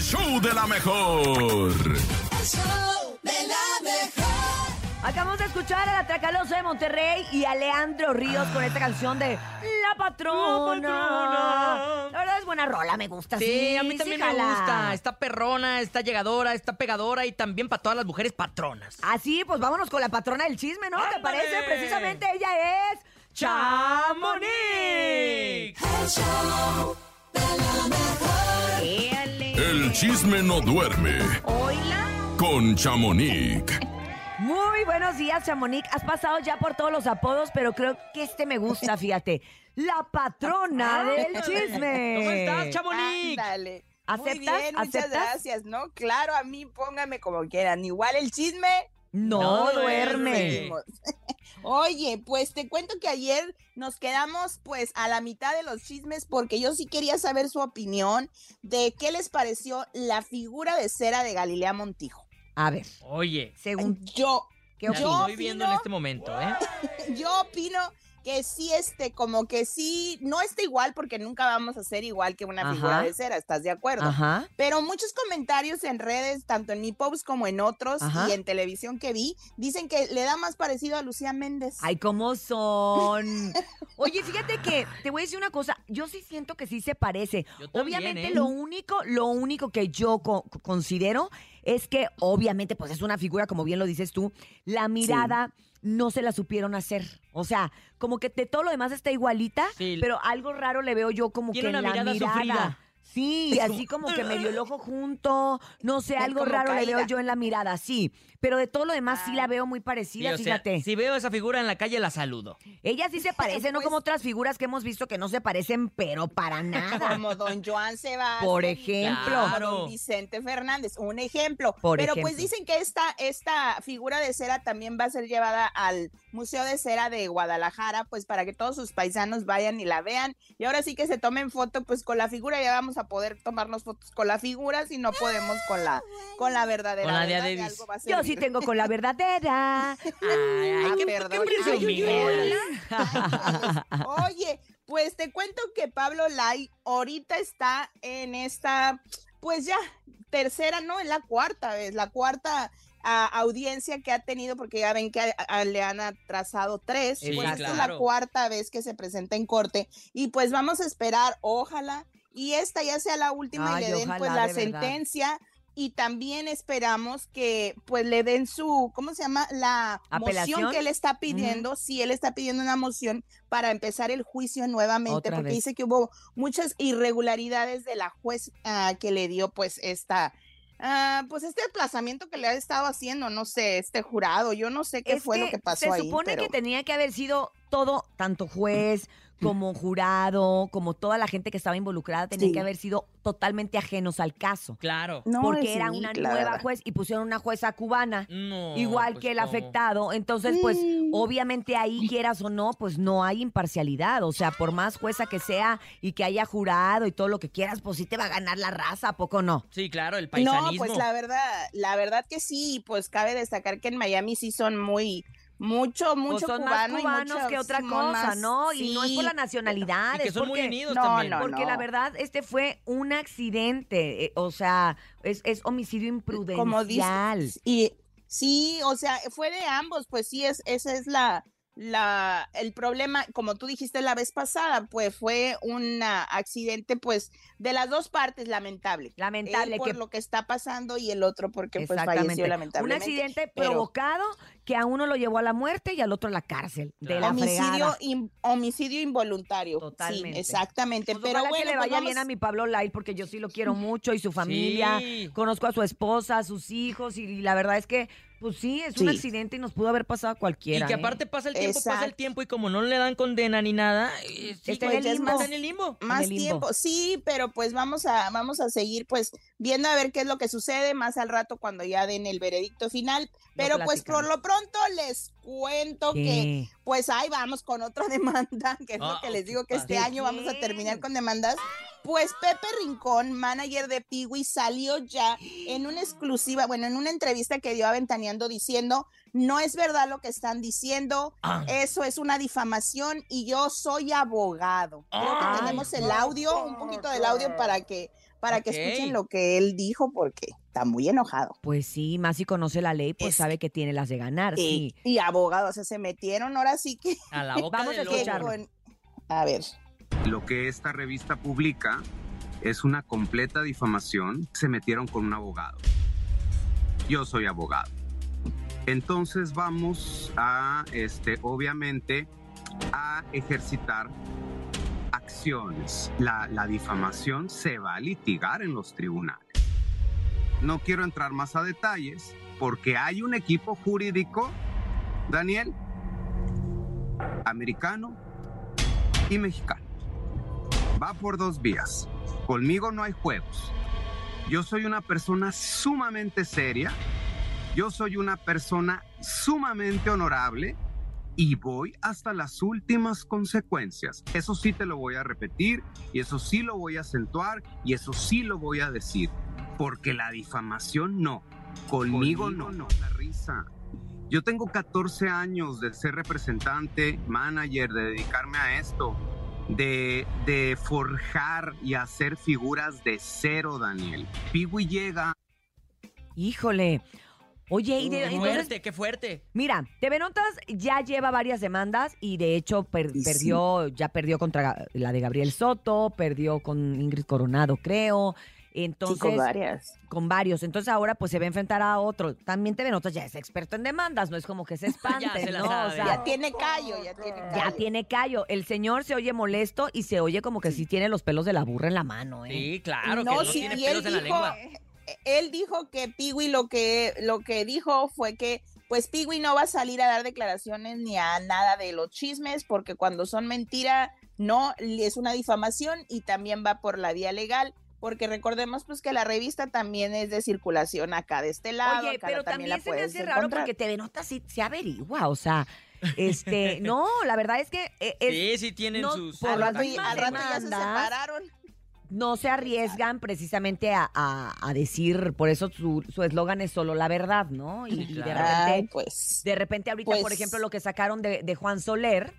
show de la mejor. El show de la mejor. Acabamos de escuchar a la Tracalosa de Monterrey y a Leandro Ríos con esta canción de La Patrona. La Patrona. La verdad es buena rola, me gusta. Sí, Sí, a mí también me jala. gusta. Está perrona, está llegadora, está pegadora y también para todas las mujeres patronas. Así, pues vámonos con la patrona del chisme, ¿no? ¿Te ¡Ándale! parece? Precisamente ella es... ¡Chamonix! El show de la mejor. Chisme no duerme Oila. con Chamonix. Muy buenos días, Chamonix. Has pasado ya por todos los apodos, pero creo que este me gusta, fíjate. La patrona del chisme. ¿Cómo estás, Chamonix? Ándale. ¿Aceptas? Muy bien, muchas ¿Aceptas? gracias, ¿no? Claro, a mí póngame como quieran. Igual el chisme. No, No duerme. duerme. seguimos. Oye, pues te cuento que ayer nos quedamos pues a la mitad de los chismes porque yo sí quería saber su opinión de qué les pareció la figura de cera de Galilea Montijo. A ver, Oye, según... Yo, ¿Qué yo estoy viendo en este momento, ¿eh? yo opino que sí, este, como que sí, no está igual porque nunca vamos a ser igual que una figura Ajá. de cera, ¿estás de acuerdo? Ajá. Pero muchos comentarios en redes, tanto en mi post como en otros Ajá. y en televisión que vi, dicen que le da más parecido a Lucía Méndez. Ay, ¿cómo son? Oye, fíjate que te voy a decir una cosa. Yo sí siento que sí se parece. También, obviamente, ¿eh? lo único, lo único que yo co- considero es que, obviamente, pues es una figura, como bien lo dices tú, la mirada no se la supieron hacer. O sea, como que de todo lo demás está igualita, Sí. pero algo raro le veo yo como Tiene que en una la mirada mirada. sufrida. Sí, así como que medio el ojo junto, no sé, algo Como raro le veo caída. yo en la mirada, sí. Pero de todo lo demás sí Ah. la veo muy Sí, parecida, o sea, fíjate. si veo esa figura en la calle, la saludo. Ella sí se parece, no Pues- como otras figuras que hemos visto que no se parecen, pero para nada. Como don Joan Sebastián. Por ejemplo. como Claro. don Vicente Fernández, un ejemplo. Por Pero ejemplo. pues dicen que esta, esta figura de cera también va a ser llevada al Museo de Cera de Guadalajara, pues para que todos sus paisanos vayan y la vean. Y ahora sí que se tomen foto, pues con la figura ya vamos a poder tomarnos fotos con la figura, si no podemos con la, con la verdadera. Con la ¿verdad? Algo va a Yo sí tengo con la verdadera. Ay, ay, Ah, qué, perdón. qué Ay. Oye, pues te cuento que Pablo Lai ahorita está en esta, pues ya, tercera, no, es la cuarta vez, la cuarta ah, audiencia que ha tenido, porque ya ven que a- a- le han atrasado tres, Sí, pues esta es la cuarta vez que se presenta en corte, y pues vamos a esperar, ojalá, y esta ya sea la última Ay, y le den pues la de sentencia. Y también esperamos que pues le den su, ¿cómo se llama? La ¿Apelación? moción que él está pidiendo, si él está pidiendo una moción para empezar el juicio nuevamente, Otra porque vez. dice que hubo muchas irregularidades de la juez ah, que le dio pues esta, ah, pues este desplazamiento que le ha estado haciendo, no sé, este jurado, yo no sé qué Es fue lo que pasó se ahí. supone pero- que tenía que haber sido todo, tanto juez como jurado, como toda la gente que estaba involucrada, tenía Sí. que haber sido totalmente ajenos al caso. Claro. No, porque era una nueva juez y pusieron una jueza cubana. No, Igual pues, que el ¿cómo? afectado, entonces pues Mm. obviamente ahí quieras o no, pues no hay imparcialidad, o sea, por más jueza que sea y que haya jurado y todo lo que quieras, pues sí te va a ganar la raza, ¿a poco no? Sí, claro, el No, paisanismo. pues la verdad, la verdad que sí, pues cabe destacar que en Miami sí son muy, mucho, mucho Pues son cubano más y cubanos que otra cosa, más- ¿no? Y no es por la nacionalidad, Y que es son muy porque, unidos No, también. no, porque la verdad este fue un accidente, eh, o sea, es, es homicidio como imprudencial. dices. Y sí, o sea, fue de ambos, pues sí, es, esa es la, la, el problema, como tú dijiste la vez pasada, pues fue un accidente, pues, de las dos partes, lamentable. Lamentable Él por que lo que está pasando y el otro porque pues falleció Un accidente pero- provocado que a uno lo llevó a la muerte y al otro a la cárcel. De la homicidio, in- homicidio involuntario. Totalmente. Sí, exactamente. Pues pero ojalá bueno, que le pues vaya bien a mi Pablo Lai porque yo sí lo quiero mucho y su familia. Sí. Conozco a su esposa, a sus hijos y, la verdad es que, pues sí, es un accidente y nos pudo haber pasado a cualquiera. Y que ¿eh? aparte pasa el tiempo, pasa el tiempo y como no le dan condena ni nada, eh, sí, Está pues, en el limbo. está en el limbo. más el limbo. tiempo. Sí, pero pues vamos a vamos a seguir pues viendo a ver qué es lo que sucede más al rato cuando ya den el veredicto final. Pero pues por lo pronto les cuento que pues ahí vamos con otra demanda, que es lo Ah, que les digo que ¿qué este año vamos a terminar con demandas. Pues Pepe Rincón, manager de Piwi, salió ya en una exclusiva, bueno, en una entrevista que dio a Ventaneando diciendo, no es verdad lo que están diciendo, Ah. eso es una difamación y yo soy abogado. Creo que tenemos el audio, un poquito del audio para que para que escuchen lo que él dijo porque está muy enojado. Pues sí, más si conoce la ley, pues Es- sabe que tiene las de ganar, sí. Y, y abogados, o sea, se metieron ahora sí que, A la boca Vamos a lobo. con- A ver. Lo que esta revista publica es una completa difamación. Se metieron con un abogado. Yo soy abogado. Entonces vamos a, este, obviamente, a ejercitar acciones. La, la difamación se va a litigar en los tribunales. No quiero entrar más a detalles porque hay un equipo jurídico, Daniel, americano y mexicano. Va por dos vías. Conmigo no hay juegos. Yo soy una persona sumamente seria. Yo soy una persona sumamente honorable y voy hasta las últimas consecuencias. Eso sí te lo voy a repetir y eso sí lo voy a acentuar y eso sí lo voy a decir. Porque la difamación no. Conmigo, no. no. La risa. Yo tengo 14 años de ser representante, manager, de dedicarme a esto, de, de forjar y hacer figuras de cero, Daniel. Piwi llega Híjole. Oye, y de- Qué entonces, fuerte, qué fuerte. mira, TV Notas ya lleva varias demandas y de hecho per- Y sí. perdió, ya perdió contra la de Gabriel Soto, perdió con Ingrid Coronado, creo. Sí, Entonces, con varias. con varios. Entonces ahora pues se va a enfrentar a otro. También TV Notas ya es experto en demandas, no es como que se espante, se la ¿no? O sabe. sea, Ya tiene callo, ya tiene callo. ya tiene callo. El señor se oye molesto y se oye como que sí tiene los pelos de la burra en la mano, ¿eh? Sí, claro, no, que no sí, tiene y él pelos en la lengua. eh, él dijo que Piwi lo que, lo que dijo fue que pues Piwi no va a salir a dar declaraciones ni a nada de los chismes porque cuando son mentira no es una difamación y también va por la vía legal porque recordemos pues que la revista también es de circulación acá de este lado. Oye, acá pero también, también la se me puedes hace raro encontrar. porque TV Notas sí se averigua, o sea, este, no, la verdad es que eh, es- Sí, sí tienen no, sus... por al rato, y- mismas al rato ya se separaron. no se arriesgan precisamente a, a- a decir, por eso su su eslogan es solo la verdad, ¿no? Y, y de repente, Ay, pues. de repente ahorita, por pues- ejemplo, lo que sacaron de, de Juan Soler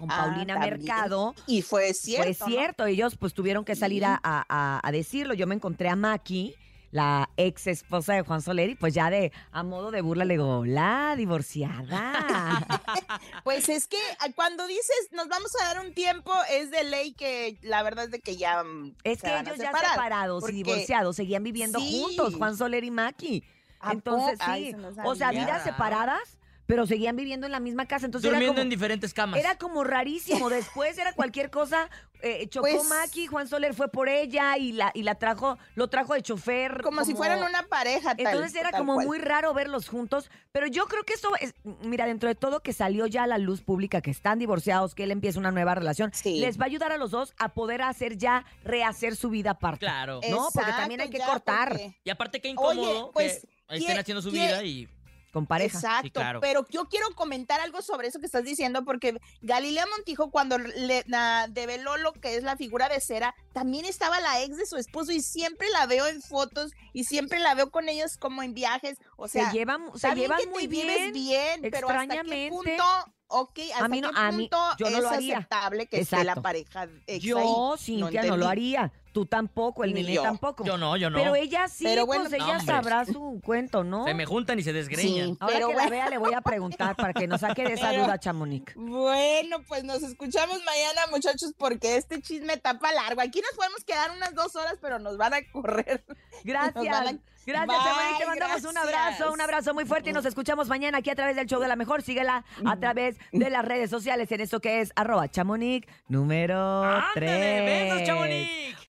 con Ah, Paulina. Mercado, Y fue cierto. Fue ¿no? cierto, ellos pues tuvieron que salir a, a- a- a decirlo. Yo me encontré a Maki, la ex esposa de Juan Soler, y pues ya de a modo de burla le digo, la divorciada. Pues es que cuando dices nos vamos a dar un tiempo, es de ley que la verdad es de que ya. mm, es se que van a ellos ya separados porque- y divorciados seguían viviendo Sí. juntos, Juan Soler y Maki. ¿A Entonces? Ay, sí, o sea, vidas separadas, pero seguían viviendo en la misma casa. Entonces era Durmiendo como, en diferentes camas. Era como rarísimo. Después era cualquier cosa. eh, chocó Pues- Maki, Juan Soler fue por ella y la, y la trajo, lo trajo de chofer. Como, si fueran una pareja. tal- Entonces era tal como cual. muy raro verlos juntos, pero yo creo que eso es, mira, dentro de todo que salió ya a la luz pública, que están divorciados, que él empieza una nueva relación, Sí. les va a ayudar a los dos a poder hacer ya, rehacer su vida aparte. Claro. No, porque también hay que ya, cortar. porque- Y aparte qué Oye, incómodo pues, que estén ¿quién- haciendo su quién- vida y... Con pareja. Exacto, Sí, claro. pero yo quiero comentar algo sobre eso que estás diciendo, porque Galilea Montijo, cuando le na- develó lo que es la figura de cera, también estaba la ex de su esposo y siempre la veo en fotos y siempre la veo con ellos como en viajes. O sea, se llevan, se bien llevan que te muy vives bien. bien, pero hasta qué punto, ok, hasta A mí no- qué a mí- punto yo no es lo haría. aceptable que esté la Exacto. pareja ex Yo, ahí? Cintia, no, lo haría. Tú tampoco, el Ni nene yo. tampoco. Yo no, yo no. Pero ella sí, Pero bueno, pues no, ella hombre. sabrá su cuento, ¿no? Se me juntan y se desgreñan. Sí. Ahora Pero que bueno. la vea le voy a preguntar para que nos saque de esa Pero- duda, Chamonix. Bueno, pues nos escuchamos mañana, muchachos, porque este chisme tapa largo. Aquí nos podemos quedar unas dos horas, pero nos van a correr. Gracias. Gracias, Chamonix. Te mandamos un abrazo, un abrazo muy fuerte y nos escuchamos mañana aquí a través del show de la mejor. Síguela a través de las redes sociales en esto que es arroba chamonix número 3. ¡Ándale! ¡Besos, Chamonix!